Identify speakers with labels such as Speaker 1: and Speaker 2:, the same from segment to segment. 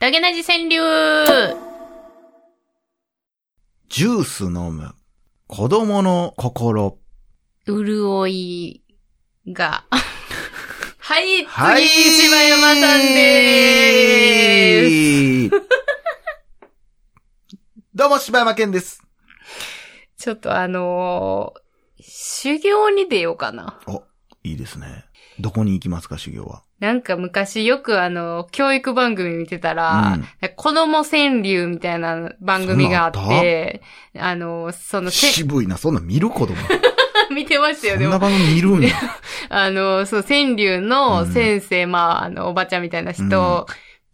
Speaker 1: ダゲナジ川柳
Speaker 2: ジュース飲む。子供の心。
Speaker 1: 潤いが。はい、次、
Speaker 2: はい。
Speaker 1: 柴山さんでーす。
Speaker 2: す。どうも、柴山健です。
Speaker 1: ちょっとあのー修行に出ようかな。
Speaker 2: お、いいですね。どこに行きますか、修行は？
Speaker 1: なんか昔よくあの、教育番組見てたら、子供川柳みたいな番組があって、あの、その、せ
Speaker 2: 渋いな、そんなん見る子供。
Speaker 1: 見てましたよ、でも。
Speaker 2: そんな番組見るんや。
Speaker 1: あの、そう、川柳の
Speaker 2: うん
Speaker 1: 先生、まあ、あの、おばちゃんみたいな人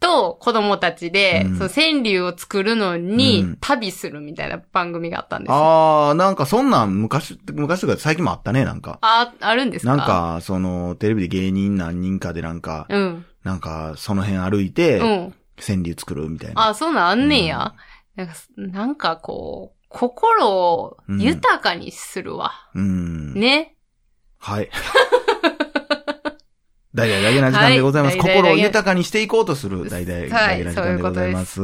Speaker 1: と子供たちで、
Speaker 2: うん
Speaker 1: その川柳を作るのに、
Speaker 2: うん
Speaker 1: 旅するみたいな番組があったんですよ。
Speaker 2: あー、なんかそんなん昔、昔とか最近もあったね、なんか。
Speaker 1: あ、あるんですか？
Speaker 2: なん、か、その、テレビで芸人何人かでなんか、
Speaker 1: うん。
Speaker 2: なんか、その辺歩いて、
Speaker 1: うん。
Speaker 2: 川柳作るみたいな。
Speaker 1: あ、そうなんあんねんや。なんか、なんかこう、心を豊かにするわ。
Speaker 2: うん。
Speaker 1: ね。
Speaker 2: はい。大々だけな時間でございます。
Speaker 1: はい
Speaker 2: 心を豊かにしていこうとする大々だ
Speaker 1: はい
Speaker 2: けな時間でございます。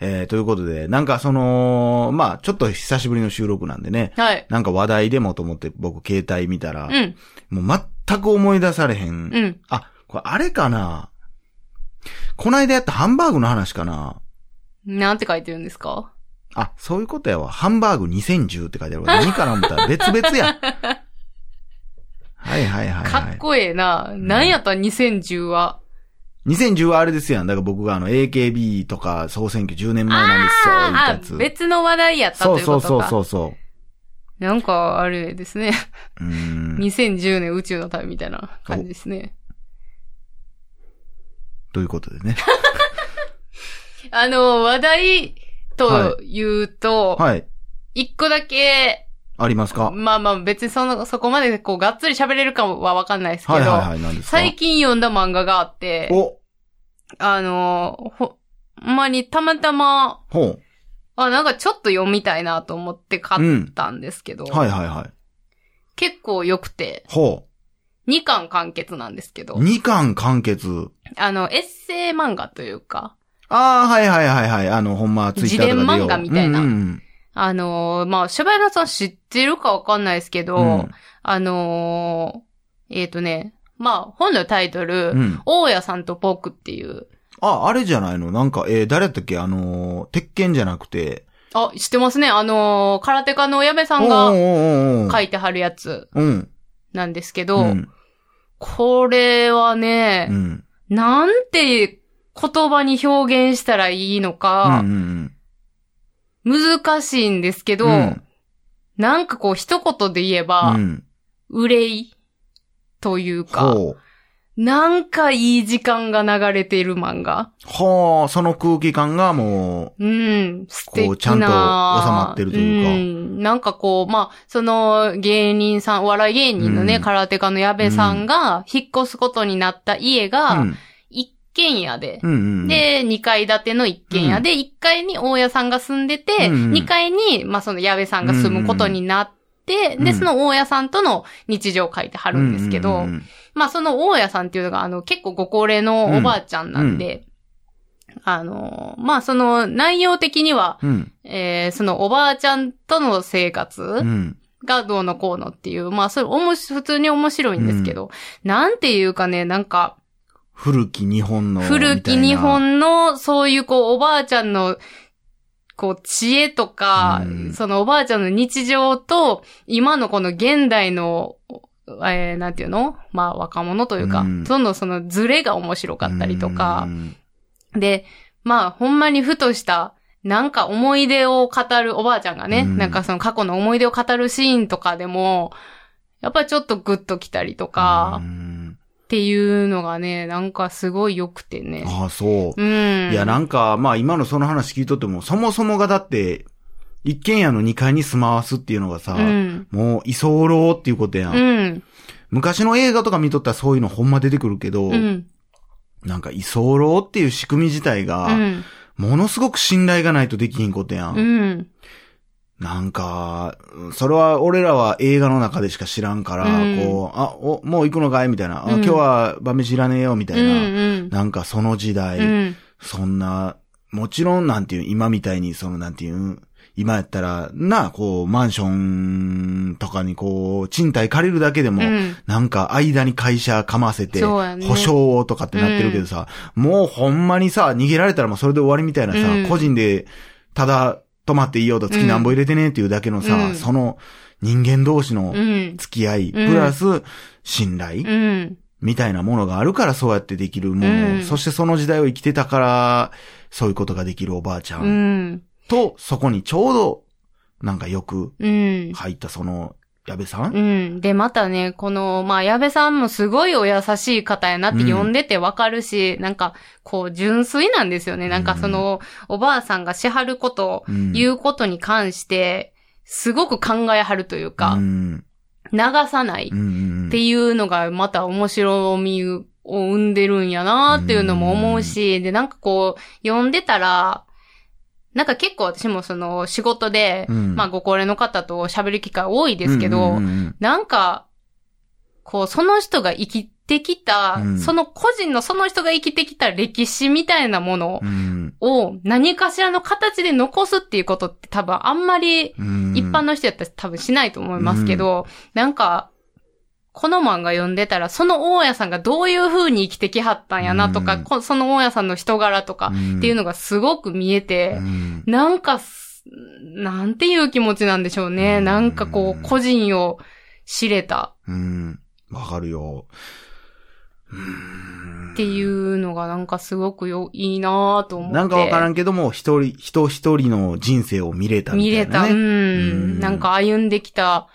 Speaker 2: えー、ということで、なんかその、まあちょっと久しぶりの収録なんでね、
Speaker 1: はい。
Speaker 2: なんか話題でもと思って僕携帯見たら、
Speaker 1: うん。
Speaker 2: もう全く思い出されへん。
Speaker 1: うん。
Speaker 2: あ、これあれかなこないだやったハンバーグの話かな
Speaker 1: なんて書いてるんですか？
Speaker 2: あ、そういうことやわ。ハンバーグ2010って書いてあるわ。何かな思ったら別々や。はいはいはい、はい。
Speaker 1: かっこええな。なんやった？ら2010は。
Speaker 2: 2010はあれですやん。だから僕があの AKB とか総選挙10年前なんですよ。
Speaker 1: あ
Speaker 2: やつ。
Speaker 1: 別の話題やったということか。
Speaker 2: そうそうそうそう。
Speaker 1: なんか、あれですね。
Speaker 2: うーん。
Speaker 1: 2010年宇宙の旅みたいな感じですね。
Speaker 2: ということでね。
Speaker 1: あの、話題と言うと、
Speaker 2: はい。
Speaker 1: 一個だけ、
Speaker 2: ありますか？
Speaker 1: まあまあ別にその、そこまでこう、がっつり喋れるかはわかんないですけど、
Speaker 2: はいはいはい。何ですか？
Speaker 1: 最近読んだ漫画があって、
Speaker 2: お、
Speaker 1: あの、ほ、ほんまにたまたま、
Speaker 2: ほう。
Speaker 1: あ、なんかちょっと読みたいなと思って買ったんですけど、
Speaker 2: はいはいはい。
Speaker 1: 結構良くて、
Speaker 2: ほ
Speaker 1: 2巻完結なんですけ
Speaker 2: う。
Speaker 1: ど、
Speaker 2: 2巻完結。
Speaker 1: あの、エッセイ漫画というか、
Speaker 2: ああ、はいはいはいはい。あの、ほんま、ツイッターとかでよ
Speaker 1: 自伝漫画みたいな
Speaker 2: うんうん
Speaker 1: あのーまあ、柴山さん知ってるかわかんないですけど、
Speaker 2: うん
Speaker 1: あのーえっ、とね、まあ、本のタイトル、
Speaker 2: うん。うん。
Speaker 1: 大家さんと僕っていう、
Speaker 2: あ、あれじゃないの？なんか、えー、誰やったっけ？あのー、鉄拳じゃなくて。
Speaker 1: あ、知ってますね。あのー空手家の矢部さんが書いてはるやつ
Speaker 2: うん。
Speaker 1: なんですけど、
Speaker 2: うん。
Speaker 1: これはね
Speaker 2: う、ん。
Speaker 1: なんて言葉に表現したらいいの
Speaker 2: うんう
Speaker 1: か、
Speaker 2: ん
Speaker 1: 難しいんですけど、
Speaker 2: うん
Speaker 1: なんかこう一言で言えば、
Speaker 2: うん。
Speaker 1: 憂いというか、
Speaker 2: ほう。
Speaker 1: なんかいい時間が流れている漫画。
Speaker 2: はあ、その空気感がも
Speaker 1: うん、素敵な
Speaker 2: こうちゃんと収まってるというか
Speaker 1: ん、なんかこう、まあ、その芸人さん、お笑い芸人のね、
Speaker 2: うん
Speaker 1: 空手家の矢部さんが引っ越すことになった家
Speaker 2: う、
Speaker 1: が、
Speaker 2: うん。
Speaker 1: 一軒家で、
Speaker 2: うんうん。、
Speaker 1: で、二階建ての一軒家で、一階に大家さんが住んでて、
Speaker 2: うん
Speaker 1: 二階に、まあ、その矢部さんが住むことになって、
Speaker 2: うん
Speaker 1: で、その大家さんとの日常を書いてはるんですけど、
Speaker 2: うんうん
Speaker 1: まあその大家さんっていうのが、あの、結構ご高齢のおばあちゃんなんで、あの、まあその内容的には、
Speaker 2: うん。
Speaker 1: えー、そのおばあちゃんとの生活
Speaker 2: うん。
Speaker 1: がどうのこうのっていう、まあそれおもし、普通に面白いんですけど、なんていうかね、なんか、
Speaker 2: 古き日本の。
Speaker 1: 古き日本の、そういうこう、おばあちゃんの、こう、知恵とか、
Speaker 2: うん。
Speaker 1: そのおばあちゃんの日常と、今のこの現代の、えー、なんていうの？まあ、若者というか、
Speaker 2: うん。
Speaker 1: その、そのズレが面白かったりとか。
Speaker 2: う、ん。
Speaker 1: で、まあ、ほんまにふとした、なんか思い出を語るおばあちゃんがね、
Speaker 2: うん。
Speaker 1: なんかその過去の思い出を語るシーンとかでも、やっぱりちょっとグッときたりとか
Speaker 2: う、ん
Speaker 1: っていうのがね、なんかすごい良くてね。
Speaker 2: ああ、そう。
Speaker 1: うん。
Speaker 2: いや、なんか、まあ今のその話聞いとっても、そもそもがだって、一軒家の2階に住まわすっていうのがさ、
Speaker 1: うん。
Speaker 2: もう居候っていうことやん,、
Speaker 1: うん。
Speaker 2: 昔の映画とか見とったらそういうのほんま出てくるけど、
Speaker 1: うん。
Speaker 2: なんか居候っていう仕組み自体が、
Speaker 1: うん。
Speaker 2: ものすごく信頼がないとできひんことやん。
Speaker 1: うん。
Speaker 2: なんか、それは俺らは映画の中でしか知らんから、
Speaker 1: うん
Speaker 2: こう、あ、お、もう行くのかいみたいな、あ
Speaker 1: うん
Speaker 2: 今日は晩飯いらねえよみたいな、
Speaker 1: うんうん。
Speaker 2: なんかその時代、
Speaker 1: うん。
Speaker 2: そんな、もちろんなんていう、今みたいに、そのなんていう、今やったら、な、こう、マンションとかにこう、賃貸借りるだけでも、
Speaker 1: うん
Speaker 2: なんか間に会社かませて、
Speaker 1: ね
Speaker 2: 保証をとかってなってるけどさ、もうほんまにさ、逃げられたらもうそれで終わりみたいなさ、
Speaker 1: うん
Speaker 2: 個人で、ただ泊まっていいよと月なんぼ入れてねっていうだけのさ、
Speaker 1: うん
Speaker 2: その人間同士の
Speaker 1: うん。
Speaker 2: 付き合い、
Speaker 1: うん
Speaker 2: プラス信頼、
Speaker 1: うん。
Speaker 2: みたいなものがあるからそうやってできるもの、
Speaker 1: うん
Speaker 2: そしてその時代を生きてたから、そういうことができるおばあちゃん、
Speaker 1: うん。
Speaker 2: と、そこにちょうど、なんかよく
Speaker 1: うん。
Speaker 2: 入ったその、矢部さん、
Speaker 1: うん。で、またね、この、まあ、矢部さんもすごいお優しい方やなって呼んでてわかるし、なんか、こう、純粋なんですよね。なんかその、おばあさんがしはること、
Speaker 2: うん。
Speaker 1: 言うことに関して、すごく考えはるというか、
Speaker 2: うん。
Speaker 1: 流さない
Speaker 2: うんうん
Speaker 1: っていうのがまた面白みを生んでるんやなっていうのも思うし、で、なんかこう、読んでたら、なんか結構私もその仕事で、
Speaker 2: うん。
Speaker 1: まあご高齢の方と喋る機会多いですけど、
Speaker 2: うんうんうん
Speaker 1: なんか、こう、その人が生きてきた、
Speaker 2: うん。
Speaker 1: その個人のその人が生きてきた歴史みたいなもの
Speaker 2: うん。
Speaker 1: を何かしらの形で残すっていうことって多分あんまり
Speaker 2: うん。
Speaker 1: 一般の人やったら多分しないと思いますけど、なんか、この漫画読んでたら、その大家さんがどういう風に生きてきはったんやなとか、
Speaker 2: うん
Speaker 1: こその大家さんの人柄とかっていうのがすごく見えて
Speaker 2: う、ん
Speaker 1: なんかす、なんていう気持ちなんでしょうね。
Speaker 2: うん
Speaker 1: なんかこう、個人を知れた
Speaker 2: うん。わかるよ。うん
Speaker 1: っていうのがなんかすごくよ、いいなぁと思って。
Speaker 2: なんかわからんけども、一人、人一人の人生を見れたみ
Speaker 1: 見れた。
Speaker 2: たいな、ね。
Speaker 1: うん。
Speaker 2: うん
Speaker 1: なんか歩んできた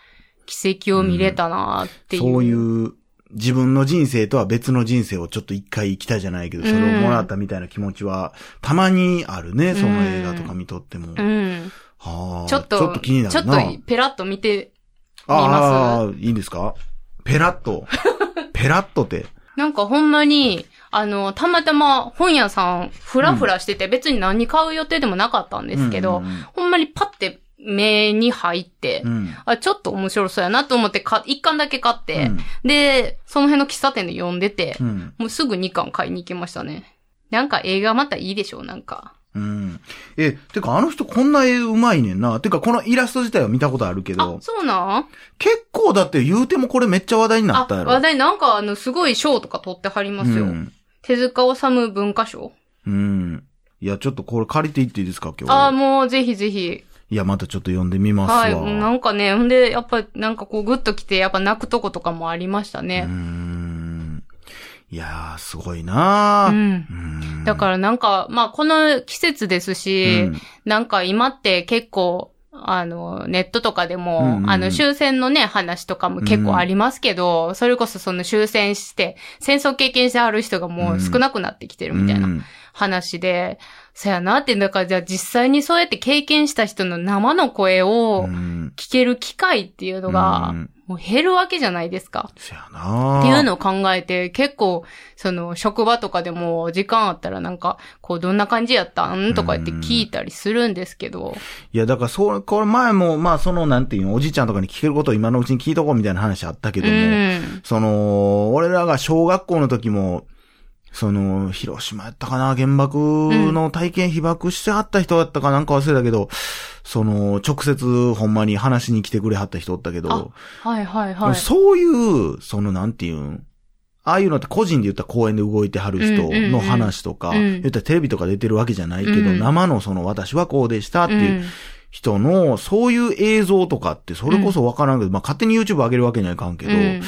Speaker 1: 奇跡を見れたなぁっていう。
Speaker 2: そういう、自分の人生とは別の人生をちょっと一回生きたじゃないけど、それをもらったみたいな気持ちは、たまにあるね、その映画とか見とっても。
Speaker 1: うん。
Speaker 2: はあ
Speaker 1: ちょっと、
Speaker 2: ちょっと気にな
Speaker 1: ちょっ
Speaker 2: るな。
Speaker 1: とペラッと見て、
Speaker 2: ああ、いいんですか？ペラッと。ペラッとって。
Speaker 1: なんかほんまに、あの、たまたま本屋さん、ふらふらしてて、別に何買う予定でもなかったんですけど、
Speaker 2: うんうん
Speaker 1: ほんまにパッて目に入って、
Speaker 2: うん。
Speaker 1: あ、ちょっと面白そうやなと思ってか、一巻だけ買って、
Speaker 2: うん
Speaker 1: で、その辺の喫茶店で読んでて、
Speaker 2: うん。
Speaker 1: もうすぐ2巻買いに行きましたね。なんか映画またいいでしょう、なんか。
Speaker 2: うん。え、てかあの人こんな絵うまいねんな。てかこのイラスト自体は見たことあるけ
Speaker 1: あ
Speaker 2: ど、、
Speaker 1: そうなん？
Speaker 2: 結構だって言うてもこれめっちゃ話題にな
Speaker 1: あ
Speaker 2: ったや、ろ。
Speaker 1: 話題？なんかあの、すごい賞とか取ってはりますよ。
Speaker 2: うん。
Speaker 1: 手塚治虫文化賞。
Speaker 2: うん。いや、ちょっとこれ借りていっていいですか、今日。
Speaker 1: ああ、もうぜひぜひ。
Speaker 2: いや、またちょっと読んでみますわ。
Speaker 1: はい。なんかね、んで、やっぱ、なんかこう、グッときて、やっぱ泣くとことかもありましたね。
Speaker 2: ん。いやー、すごいなー。
Speaker 1: うん。
Speaker 2: うん
Speaker 1: だからなんか、まあ、この季節ですし、
Speaker 2: うん
Speaker 1: なんか今って結構、あの、ネットとかでも、
Speaker 2: うんうんうん
Speaker 1: あの、終戦のね、話とかも結構ありますけど、それこそその終戦して、戦争経験してある人がもう少なくなってきてるみたいな
Speaker 2: うん
Speaker 1: 話で、そやなって、だからじゃあ実際にそうやって経験した人の生の声を
Speaker 2: うん
Speaker 1: 聞ける機会っていうのが
Speaker 2: うん、
Speaker 1: もう減るわけじゃないですか。
Speaker 2: そやなー
Speaker 1: っていうのを考えて、結構、その、職場とかでも、時間あったらなんか、こう、どんな感じやったんとか言って聞いたりするんですけど。
Speaker 2: いや、だから、そう、これ前も、まあ、その、なんていうの、おじいちゃんとかに聞けることを今のうちに聞いとこうみたいな話あったけ
Speaker 1: う
Speaker 2: ども、
Speaker 1: ん。
Speaker 2: その、俺らが小学校の時も、その、広島やったかな、原爆の体験被爆してはった人だったかなんか忘れたけど、その、直接ほんまに話しに来てくれはった人おったけど、
Speaker 1: はいはいはい。
Speaker 2: そういう、その、なんていうん、ああいうのって個人で言ったら公園で動いてはる人の話とか、
Speaker 1: うんうんうん
Speaker 2: 言ったらテレビとか出てるわけじゃないけど、
Speaker 1: うん。
Speaker 2: 生のその私はこうでしたっていう
Speaker 1: うん
Speaker 2: 人の、そういう映像とかってそれこそわからんけど、まあ勝手に YouTube 上げるわけにはいかんけど、
Speaker 1: うん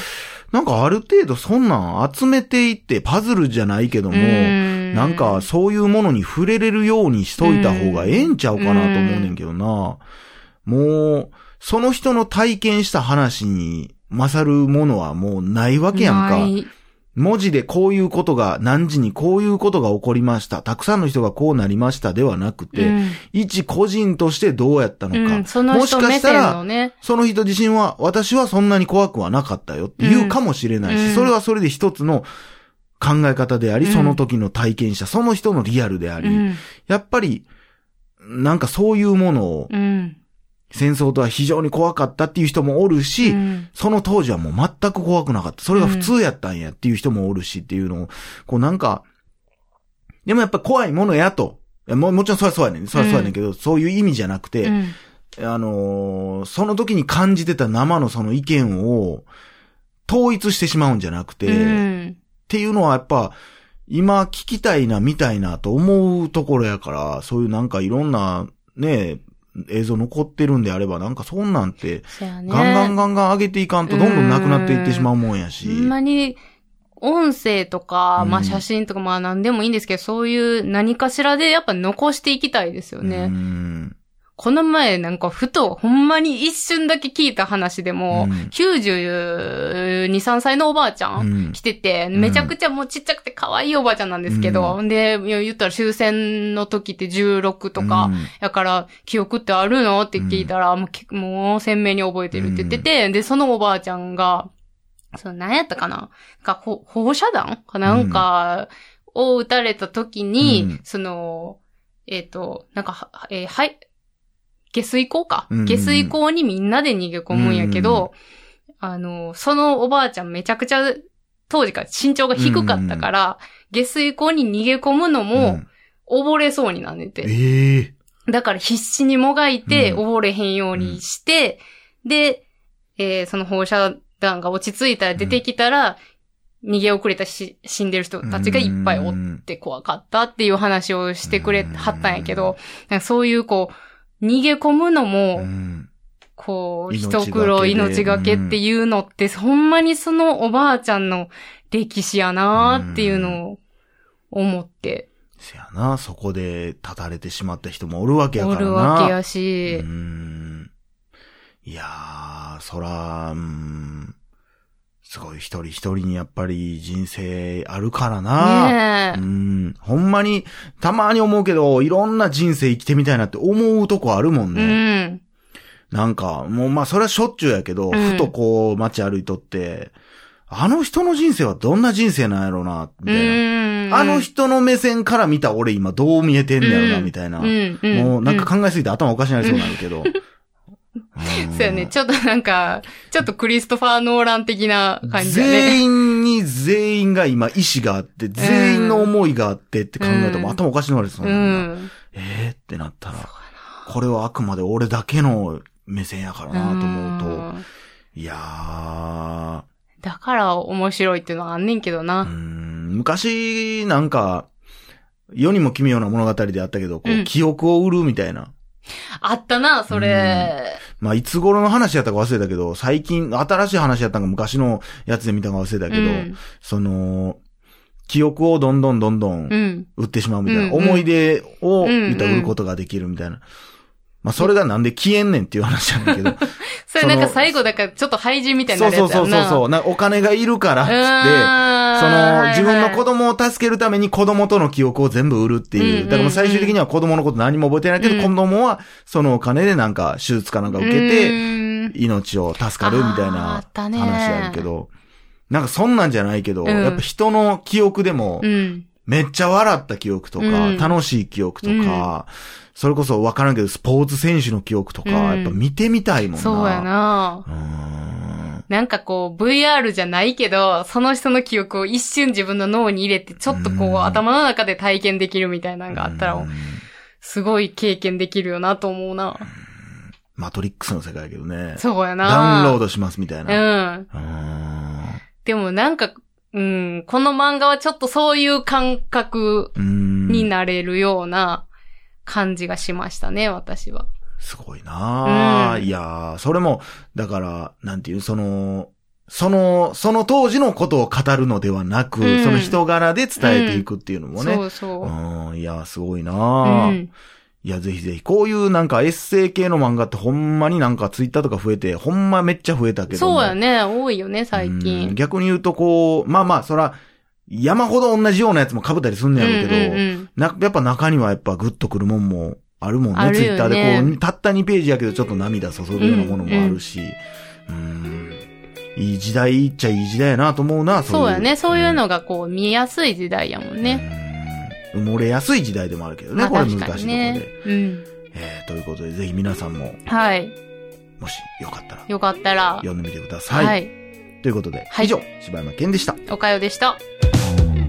Speaker 2: なんかある程度そんなん集めていってパズルじゃないけども、
Speaker 1: うん
Speaker 2: なんかそういうものに触れれるようにしといた方がええんちゃうかなと思うねんけどな。もう、その人の体験した話に勝るものはもうないわけやんか。文字でこういうことが、何時にこういうことが起こりました。たくさんの人がこうなりましたではなくて、
Speaker 1: うん
Speaker 2: 一個人としてどうやったのか。
Speaker 1: うんその
Speaker 2: もし
Speaker 1: 人目線
Speaker 2: かしたら
Speaker 1: のね。
Speaker 2: その人自身は、私はそんなに怖くはなかったよって言うかもしれないし、
Speaker 1: うん
Speaker 2: それはそれで一つの考え方であり、
Speaker 1: うん
Speaker 2: その時の体験した、その人のリアルであり、
Speaker 1: うん。
Speaker 2: やっぱり、なんかそういうものを
Speaker 1: うん。
Speaker 2: 戦争とは非常に怖かったっていう人もおるし、
Speaker 1: うん
Speaker 2: その当時はもう全く怖くなかった。それが普通やったんやっていう人もおるしっていうのを、こうなんか、でもやっぱ怖いものやと。ももちろんそりゃそうやねん。そりゃそうやねんけど、そういう意味じゃなくて、
Speaker 1: うん
Speaker 2: あのーその時に感じてた生のその意見を統一してしまうんじゃなくて、
Speaker 1: うん
Speaker 2: っていうのはやっぱ、今聞きたいな、見たいなと思うところやから、そういうなんかいろんなね、映像残ってるんであれば、なんかそんなんて。ガンガンガンガン上げていかんとどんどんなくなっていってしまうもんやし。
Speaker 1: ほんまに、音声とか、
Speaker 2: うん
Speaker 1: まあ写真とか、まあ何でもいいんですけど、そういう何かしらでやっぱ残していきたいですよね。
Speaker 2: うん
Speaker 1: この前なんかふと、ほんまに一瞬だけ聞いた話でも、
Speaker 2: うん。
Speaker 1: 92、3歳のおばあちゃ
Speaker 2: うん。ん
Speaker 1: 来てて、
Speaker 2: ん
Speaker 1: めちゃくちゃもうちっちゃくて可愛いおばあちゃんなんですけど、で、いや言ったら終戦の時って16とか、
Speaker 2: うん。
Speaker 1: だから、記憶ってあるの？って聞いたら、もうけもう鮮明に覚えてるって言ってて、で、そのおばあちゃんが、その何やったかな？かほ放射弾かなんか、を撃たれた時に、
Speaker 2: うん。
Speaker 1: その、えっ、と、なんかは、えーはい、下水溝か、
Speaker 2: うん
Speaker 1: 下水溝にみんなで逃げ込むんやけど、あの、そのおばあちゃんめちゃくちゃ、当時から身長が低かったから、下水溝に逃げ込むの
Speaker 2: う
Speaker 1: も
Speaker 2: ん、
Speaker 1: 溺れそうになんねて。
Speaker 2: ええ。
Speaker 1: だから必死にもがいて、
Speaker 2: うん。
Speaker 1: 溺れへんようにして、で、えーその放射弾が落ち着いたら出てきたら、逃げ遅れたし死んでる人たちがいっぱいおって怖かったっていう話をしてくれはったんやけど、そういうこう、逃げ込むのも、
Speaker 2: うん。
Speaker 1: こう、一苦労命がけっていうのって、ほんまにそのおばあちゃんの歴史やなーっていうのを思って。
Speaker 2: せやな、そこで立たれてしまった人もおるわけやか
Speaker 1: お
Speaker 2: らな。
Speaker 1: るわけや
Speaker 2: う
Speaker 1: し、
Speaker 2: ん。いやー、そら、うん、すごい一人一人にやっぱり人生あるからな。
Speaker 1: ねえ。
Speaker 2: うん。ほんまに、たまに思うけど、いろんな人生生きてみたいなって思うとこあるもん
Speaker 1: う
Speaker 2: ね。
Speaker 1: ん。
Speaker 2: なんか、もうまあそれはしょっちゅうやけど、
Speaker 1: うん
Speaker 2: ふとこう街歩いとって、あの人の人生はどんな人生なんやろうな、みたいな。
Speaker 1: うん。
Speaker 2: あの人の目線から見た俺今どう見えてんねやろな、みたいな。もうなんか考えすぎて頭おかしになりそうになるけど。うん
Speaker 1: そうやね。ちょっとなんか、ちょっとクリストファー・ノーラン的な感じだね。
Speaker 2: 全員に全員が今意志があって、全員の思いがあってって考えたらもう頭おかしになるそう
Speaker 1: う
Speaker 2: な、
Speaker 1: ん。
Speaker 2: ええってなったら、これはあくまで俺だけの目線やからなと思うと、
Speaker 1: うん
Speaker 2: いや
Speaker 1: だから面白いっていうのはあんねんけど
Speaker 2: ー、う
Speaker 1: な。
Speaker 2: ん昔なんか、世にも奇妙な物語であったけど、こう、
Speaker 1: うん
Speaker 2: 記憶を売るみたいな。
Speaker 1: あったな、それ。
Speaker 2: まあ、いつ頃の話やったか忘れたけど、最近、新しい話やったんか昔のやつで見たか忘れたけど、
Speaker 1: うん
Speaker 2: その、記憶をどんどんどんどん
Speaker 1: うん。
Speaker 2: 売ってしまうみたいな、
Speaker 1: うんうん
Speaker 2: 思い出を売ることができるみたいな。まあ、それがなんで消えんねんっていう話なんだけど。
Speaker 1: それなんか最後だからちょっと廃人みたいになるやつ。
Speaker 2: そうそうそうそう。なお金がいるからっつって、その、自分の子
Speaker 1: 供
Speaker 2: 供を助けるために子供との記憶を全部売るっていう。だからもう最終的には子供のこと何も覚えてないけど、
Speaker 1: うん
Speaker 2: 子供はそのお金でなんか手術かなんか受けて、命を助かるみたいな話あるけど、なんかそんなんじゃないけど、
Speaker 1: うん
Speaker 2: やっぱ人の記憶でも
Speaker 1: う、ん。
Speaker 2: めっちゃ笑った記憶とか、
Speaker 1: うん
Speaker 2: 楽しい記憶とか、それこそわからんけど、スポーツ選手の記憶とか、
Speaker 1: うん
Speaker 2: やっぱ見てみたいもんな。
Speaker 1: そうやな
Speaker 2: う。ーん。
Speaker 1: なんかこう、VR じゃないけど、その人の記憶を一瞬自分の脳に入れて、ちょっとこう、
Speaker 2: うん
Speaker 1: 頭の中で体験できるみたいなのがあったら
Speaker 2: うん、
Speaker 1: すごい経験できるよなと思うな。
Speaker 2: マトリックスの世界やけどね。
Speaker 1: そうやな。
Speaker 2: ダウンロードしますみたいな。
Speaker 1: うん。
Speaker 2: うーん。
Speaker 1: でもなんか、うん、この漫画はちょっとそういう感覚になれるような感じがしましたね、私は。
Speaker 2: すごいなあ、
Speaker 1: うん
Speaker 2: いやーそれも、だから、なんていう、その、その、その当時のことを語るのではなく、
Speaker 1: うん
Speaker 2: その人柄で伝えていくっていうのもね。
Speaker 1: そうそう。
Speaker 2: うん、いや、すごいな
Speaker 1: う
Speaker 2: あ、
Speaker 1: ん。
Speaker 2: いや、ぜひぜひ、こういうなんかエッセイ系の漫画ってほんまになんかツイッターとか増えて、ほんまめっちゃ増えたけども。
Speaker 1: そうやね、多いよね、最
Speaker 2: うん。
Speaker 1: 近。
Speaker 2: 逆に言うとこう、まあまあ、そら、山ほど同じようなやつも被ったりすんねやろうけど、
Speaker 1: うんうんうん。
Speaker 2: な、やっぱ中にはやっぱグッとくるもんもあるもんね。
Speaker 1: ね。
Speaker 2: ツイッターでこう、たった2ページやけどちょっと涙注ぐようなものもあるし、うん、いい時代っちゃいい時代やなと思うな、
Speaker 1: そうやね、そういう
Speaker 2: の
Speaker 1: のがこう見やすい時代やもんね。
Speaker 2: うん埋もれやすい時代でもあるけどね、
Speaker 1: まあ
Speaker 2: これ難しいところ
Speaker 1: 確かにね
Speaker 2: で。。
Speaker 1: うん。
Speaker 2: いえー、ということで、ぜひ皆さんも、
Speaker 1: はい。
Speaker 2: もしよかったら、
Speaker 1: よかったら。
Speaker 2: 読んでみてください。
Speaker 1: はい。
Speaker 2: ということで、
Speaker 1: はい
Speaker 2: 以上、柴山健でした。
Speaker 1: おかよでした。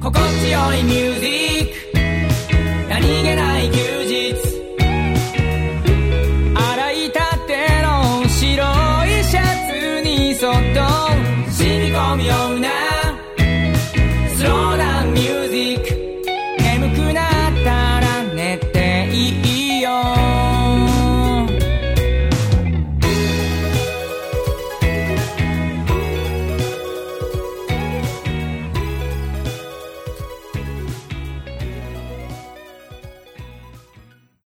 Speaker 3: 心地よいミュージック何気ない休